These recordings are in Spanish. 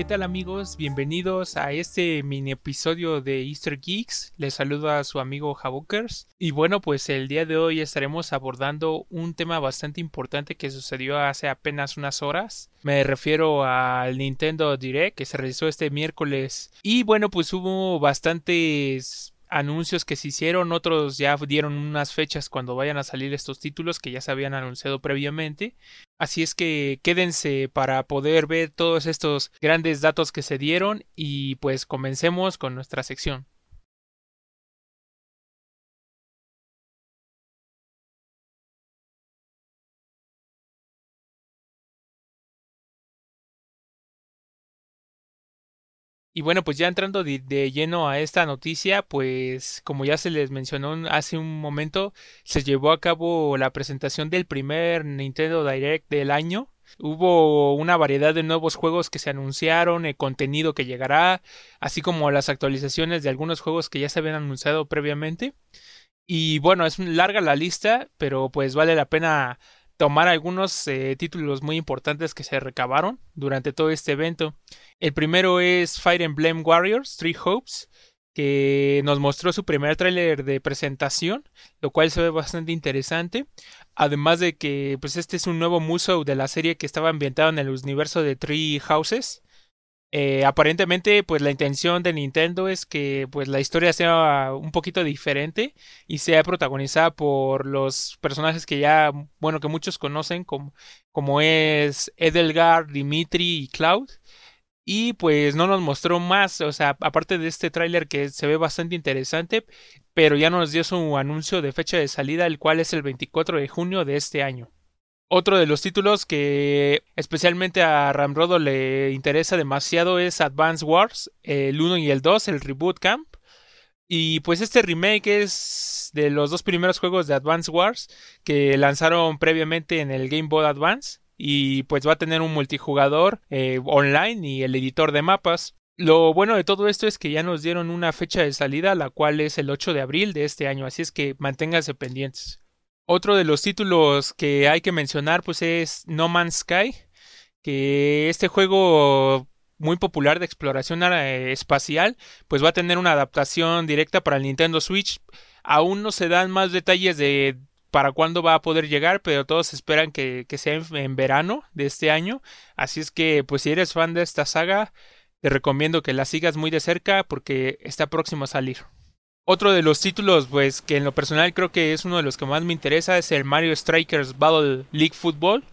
¿Qué tal amigos? Bienvenidos a este mini episodio de Easter Geeks. Les saluda a su amigo Javokers. Y bueno, pues el día de hoy estaremos abordando un tema bastante importante que sucedió hace apenas unas horas. Me refiero al Nintendo Direct que se realizó este miércoles. Y bueno, pues hubo bastantes anuncios que se hicieron, otros ya dieron unas fechas cuando vayan a salir estos títulos que ya se habían anunciado previamente. Así es que quédense para poder ver todos estos grandes datos que se dieron y pues comencemos con nuestra sección. Y bueno, pues ya entrando de, lleno a esta noticia, pues como ya se les mencionó hace un momento, se llevó a cabo la presentación del primer Nintendo Direct del año. Hubo una variedad de nuevos juegos que se anunciaron, el contenido que llegará, así como las actualizaciones de algunos juegos que ya se habían anunciado previamente. Y bueno, es larga la lista, pero pues vale la pena tomar algunos eh, títulos muy importantes que se recabaron durante todo este evento. El primero es Fire Emblem Warriors, Three Hopes, que nos mostró su primer tráiler de presentación, lo cual se ve bastante interesante. Además de que pues este es un nuevo museo de la serie que estaba ambientado en el universo de Three Houses. Eh, aparentemente, pues la intención de Nintendo es que pues la historia sea un poquito diferente y sea protagonizada por los personajes que ya, bueno, que muchos conocen como, como es Edelgard, Dimitri y Cloud. Y pues no nos mostró más, o sea, aparte de este tráiler que se ve bastante interesante, pero ya nos dio su anuncio de fecha de salida, el cual es el 24 de junio de este año. Otro de los títulos que especialmente a Ramrodo le interesa demasiado es Advance Wars, el 1 y el 2, el Reboot Camp. Y pues este remake es de los dos primeros juegos de Advance Wars que lanzaron previamente en el Game Boy Advance. Y pues va a tener un multijugador eh, online y el editor de mapas. Lo bueno de todo esto es que ya nos dieron una fecha de salida, la cual es el 8 de abril de este año, así es que manténganse pendientes. Otro de los títulos que hay que mencionar pues es No Man's Sky, que este juego muy popular de exploración eh, espacial pues va a tener una adaptación directa para el Nintendo Switch. Aún no se dan más detalles de para cuándo va a poder llegar, pero todos esperan que, sea en, en, verano de este año. Así es que, pues si eres fan de esta saga, te recomiendo que la sigas muy de cerca porque está próximo a salir. Otro de los títulos, pues, que en lo personal creo que es uno de los que más me interesa, es el Mario Strikers Battle League Football,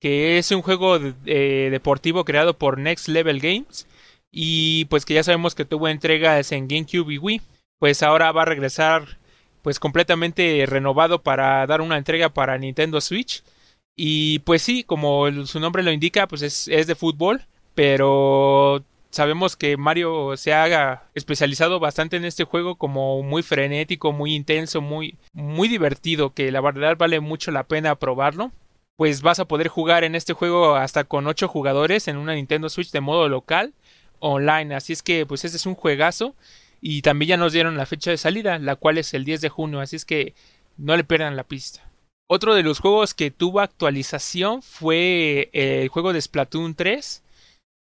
que es un juego eh, deportivo creado por Next Level Games y pues que ya sabemos que tuvo entregas en GameCube y Wii. Pues ahora va a regresar pues completamente renovado para dar una entrega para Nintendo Switch. Y pues sí, como su nombre lo indica, pues es, es de fútbol, pero sabemos que Mario se ha especializado bastante en este juego como muy frenético, muy intenso, muy, muy divertido, que la verdad vale mucho la pena probarlo. Pues vas a poder jugar en este juego hasta con 8 jugadores en una Nintendo Switch de modo local, online. Así es que pues este es un juegazo. Y también ya nos dieron la fecha de salida, la cual es el 10 de junio. Así es que no le pierdan la pista. Otro de los juegos que tuvo actualización fue el juego de Splatoon 3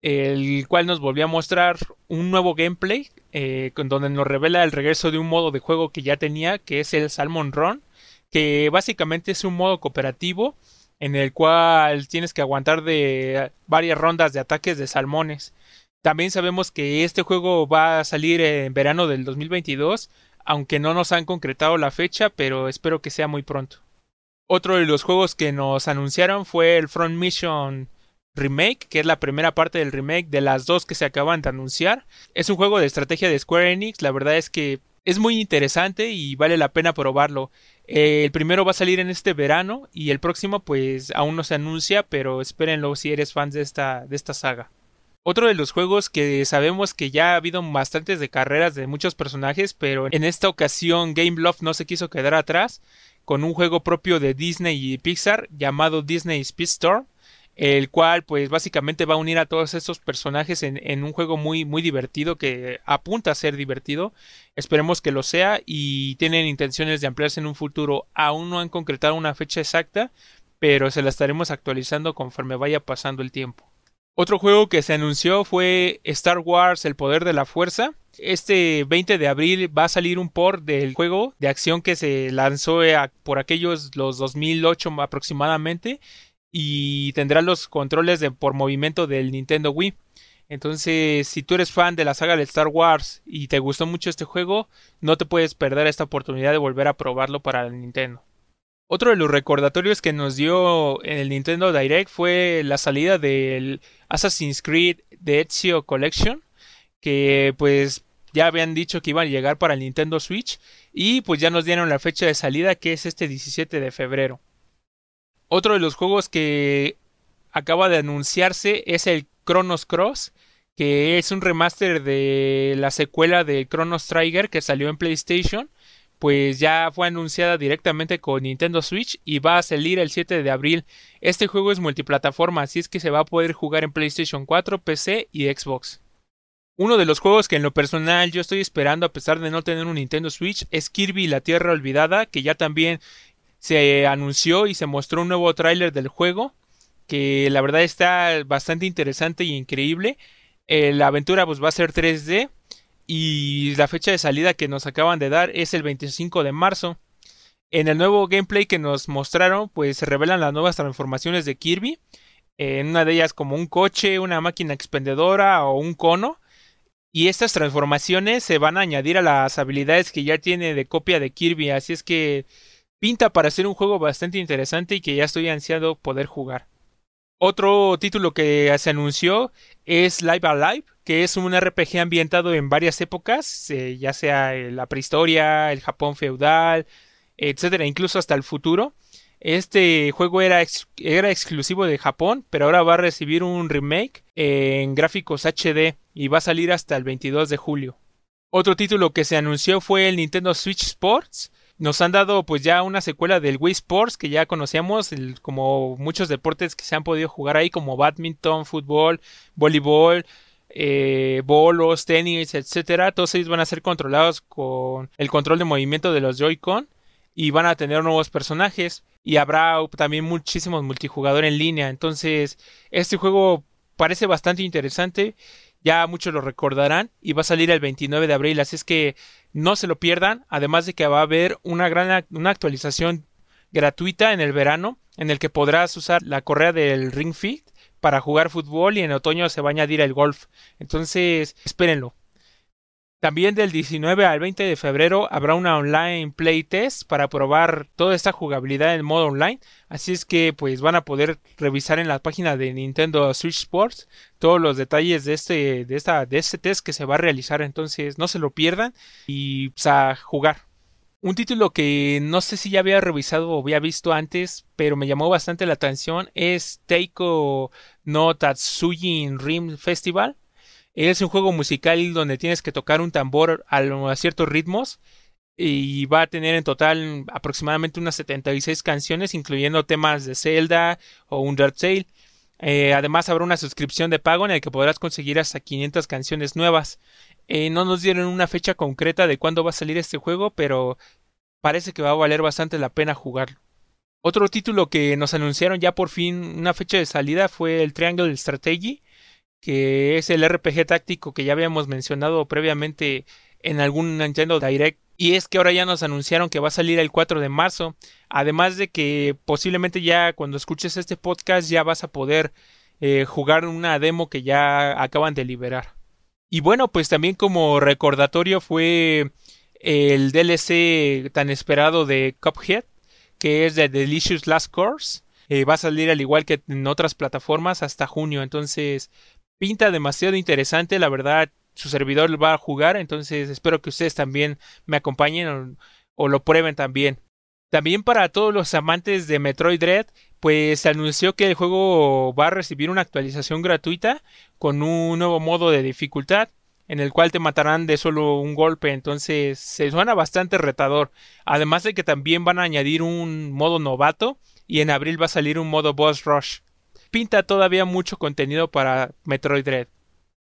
el cual nos volvió a mostrar un nuevo gameplay, eh, donde nos revela el regreso de un modo de juego que ya tenía, que es el Salmon Run, que básicamente es un modo cooperativo en el cual tienes que aguantar de varias rondas de ataques de salmones. También sabemos que este juego va a salir en verano del 2022, aunque no nos han concretado la fecha, pero espero que sea muy pronto. Otro de los juegos que nos anunciaron fue el Front Mission remake, que es la primera parte del remake de las dos que se acaban de anunciar. Es un juego de estrategia de Square Enix, la verdad es que es muy interesante y vale la pena probarlo. Eh, el primero va a salir en este verano y el próximo pues aún no se anuncia, pero espérenlo si eres fan de esta, de esta saga. Otro de los juegos que sabemos que ya ha habido bastantes de carreras de muchos personajes, pero en esta ocasión Gameloft no se quiso quedar atrás con un juego propio de Disney y Pixar llamado Disney Speedstorm, el cual pues básicamente va a unir a todos estos personajes en, un juego muy muy divertido que apunta a ser divertido. Esperemos que lo sea y tienen intenciones de ampliarse en un futuro. Aún no han concretado una fecha exacta pero se la estaremos actualizando conforme vaya pasando el tiempo. Otro juego que se anunció fue Star Wars El Poder de la Fuerza. Este 20 de abril va a salir un port del juego de acción que se lanzó por aquellos los 2008 aproximadamente y tendrá los controles por movimiento del Nintendo Wii. Entonces, si tú eres fan de la saga de Star Wars y te gustó mucho este juego, no te puedes perder esta oportunidad de volver a probarlo para el Nintendo. Otro de los recordatorios que nos dio el Nintendo Direct fue la salida del Assassin's Creed de Ezio Collection, que pues ya habían dicho que iban a llegar para el Nintendo Switch y pues ya nos dieron la fecha de salida que es este 17 de febrero. Otro de los juegos que acaba de anunciarse es el Chronos Cross, que es un remaster de la secuela de Chronos Trigger que salió en PlayStation pues ya fue anunciada directamente con Nintendo Switch y va a salir el 7 de abril. Este juego es multiplataforma, así es que se va a poder jugar en PlayStation 4, PC y Xbox. Uno de los juegos que en lo personal yo estoy esperando a pesar de no tener un Nintendo Switch es Kirby la Tierra Olvidada, que ya también se anunció y se mostró un nuevo tráiler del juego, que la verdad está bastante interesante y increíble. Eh, la aventura pues va a ser 3D y la fecha de salida que nos acaban de dar es el 25 de marzo. En el nuevo gameplay que nos mostraron, pues se revelan las nuevas transformaciones de Kirby. En una de ellas como un coche, una máquina expendedora o un cono. Y estas transformaciones se van a añadir a las habilidades que ya tiene de copia de Kirby. Así es que pinta para ser un juego bastante interesante y que ya estoy ansiado poder jugar. Otro título que se anunció es Live Alive, que es un RPG ambientado en varias épocas, eh, ya sea la prehistoria, el Japón feudal, etcétera, incluso hasta el futuro. Este juego era, era exclusivo de Japón, pero ahora va a recibir un remake en gráficos HD y va a salir hasta el 22 de julio. Otro título que se anunció fue el Nintendo Switch Sports, nos han dado pues ya una secuela del Wii Sports que ya conocíamos, como muchos deportes que se han podido jugar ahí, como badminton, fútbol, voleibol, eh, bolos, tenis, etcétera. Todos ellos van a ser controlados con el control de movimiento de los Joy-Con y van a tener nuevos personajes y habrá también muchísimos multijugador en línea. Entonces, este juego parece bastante interesante ya muchos lo recordarán y va a salir el 29 de abril, así es que no se lo pierdan, además de que va a haber una gran una actualización gratuita en el verano en el que podrás usar la correa del Ring Fit para jugar fútbol y en otoño se va a añadir el golf. Entonces, espérenlo. También del 19 al 20 de febrero habrá una online play test para probar toda esta jugabilidad en modo online. Así es que pues van a poder revisar en la página de Nintendo Switch Sports todos los detalles de este, de esta, de este test que se va a realizar. Entonces no se lo pierdan y pues, a jugar. Un título que no sé si ya había revisado o había visto antes, pero me llamó bastante la atención es Teiko no Tatsujin Rim Festival es un juego musical donde tienes que tocar un tambor a, ciertos ritmos y va a tener en total aproximadamente unas 76 canciones, incluyendo temas de Zelda o Undertale. Eh, además habrá una suscripción de pago en la que podrás conseguir hasta 500 canciones nuevas. Eh, no nos dieron una fecha concreta de cuándo va a salir este juego, pero parece que va a valer bastante la pena jugarlo. Otro título que nos anunciaron ya por fin una fecha de salida fue el Triangle Strategy, que es el RPG táctico que ya habíamos mencionado previamente en algún Nintendo Direct. Y es que ahora ya nos anunciaron que va a salir el 4 de marzo. Además de que posiblemente ya cuando escuches este podcast ya vas a poder eh, jugar una demo que ya acaban de liberar. Y bueno, pues también como recordatorio fue el DLC tan esperado de Cuphead, que es de Delicious Last Course. Eh, va a salir al igual que en otras plataformas hasta junio. Entonces, pinta demasiado interesante, la verdad, su servidor va a jugar, entonces espero que ustedes también me acompañen o, lo prueben también. También para todos los amantes de Metroid Dread, pues se anunció que el juego va a recibir una actualización gratuita con un nuevo modo de dificultad en el cual te matarán de solo un golpe, entonces se suena bastante retador. Además de que también van a añadir un modo novato y en abril va a salir un modo boss rush. Pinta todavía mucho contenido para Metroid Dread.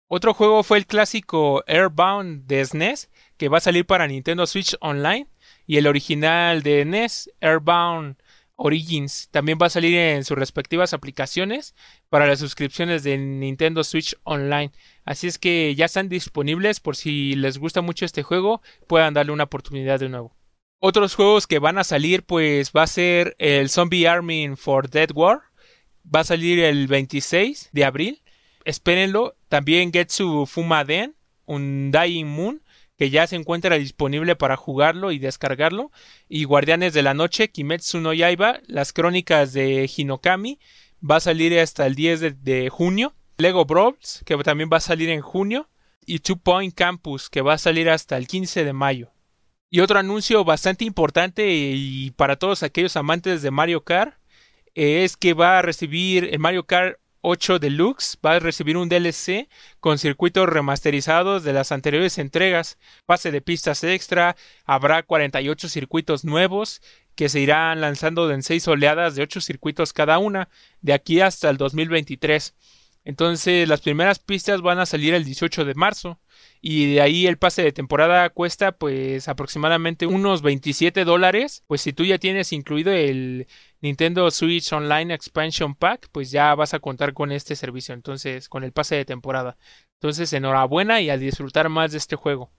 Otro juego fue el clásico Airbound de SNES, e que va a salir para Nintendo Switch Online, y el original de NES, Airbound Origins, también va a salir en sus respectivas aplicaciones para las suscripciones de Nintendo Switch Online. Así es que ya están disponibles por si les gusta mucho este juego, puedan darle una oportunidad de nuevo. Otros juegos que van a salir, pues va a ser el Zombie Army for Dead War, va a salir el 26 de abril espérenlo. También Getsu Fumaden, un Dying Moon, que ya se encuentra disponible para jugarlo y descargarlo. Y Guardianes de la Noche, Kimetsu no Yaiba, las crónicas de Hinokami, va a salir hasta el 10 de, junio. Lego Brawls, que también va a salir en junio. Y Two Point Campus, que va a salir hasta el 15 de mayo. Y otro anuncio bastante importante y para todos aquellos amantes de Mario Kart es que va a recibir el Mario Kart 8 Deluxe va a recibir un DLC con circuitos remasterizados de las anteriores entregas, pase de pistas extra, habrá 48 circuitos nuevos que se irán lanzando en 6 oleadas de 8 circuitos cada una, de aquí hasta el 2023. Entonces las primeras pistas van a salir el 18 de marzo y de ahí el pase de temporada cuesta pues aproximadamente unos 27 dólares. Pues si tú ya tienes incluido el Nintendo Switch Online Expansion Pack, pues ya vas a contar con este servicio, entonces con el pase de temporada. Entonces enhorabuena y a disfrutar más de este juego.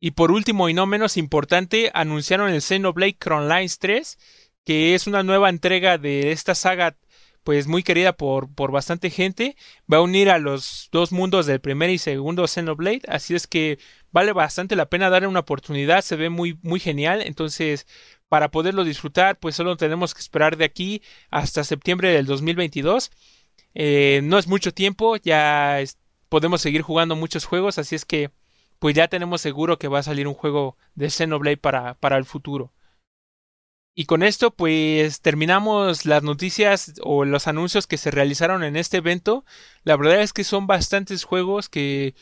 Y por último y no menos importante, anunciaron el Xenoblade Chronolines 3, que es una nueva entrega de esta saga pues muy querida por, por bastante gente. Va a unir a los dos mundos del primer y segundo Xenoblade. Así es que vale bastante la pena darle una oportunidad. Se ve muy, muy genial. Entonces, para poderlo disfrutar, pues solo tenemos que esperar de aquí hasta septiembre del 2022. Eh, no es mucho tiempo. Ya podemos seguir jugando muchos juegos. Así es que, pues ya tenemos seguro que va a salir un juego de Xenoblade para, para el futuro. Y con esto pues terminamos las noticias o los anuncios que se realizaron en este evento. La verdad es que son bastantes juegos que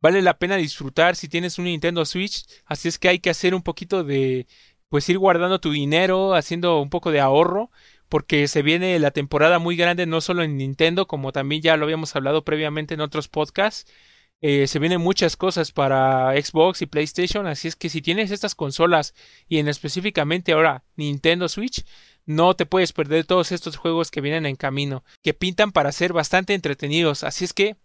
vale la pena disfrutar si tienes un Nintendo Switch. Así es que hay que hacer un poquito de pues ir guardando tu dinero, haciendo un poco de ahorro. Porque se viene la temporada muy grande no solo en Nintendo, como también ya lo habíamos hablado previamente en otros podcasts, eh, se vienen muchas cosas para Xbox y PlayStation, así es que si tienes estas consolas y en específicamente ahora Nintendo Switch, no te puedes perder todos estos juegos que vienen en camino, que pintan para ser bastante entretenidos, así es que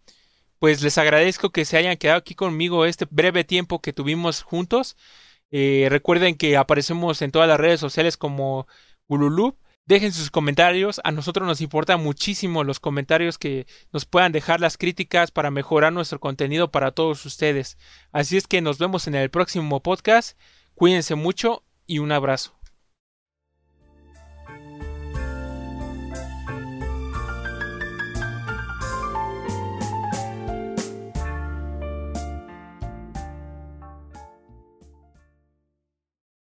pues les agradezco que se hayan quedado aquí conmigo este breve tiempo que tuvimos juntos. Eh, recuerden que aparecemos en todas las redes sociales como Ululup Dejen sus comentarios, a nosotros nos importa muchísimo los comentarios que nos puedan dejar las críticas para mejorar nuestro contenido para todos ustedes. Así es que nos vemos en el próximo podcast, cuídense mucho y un abrazo.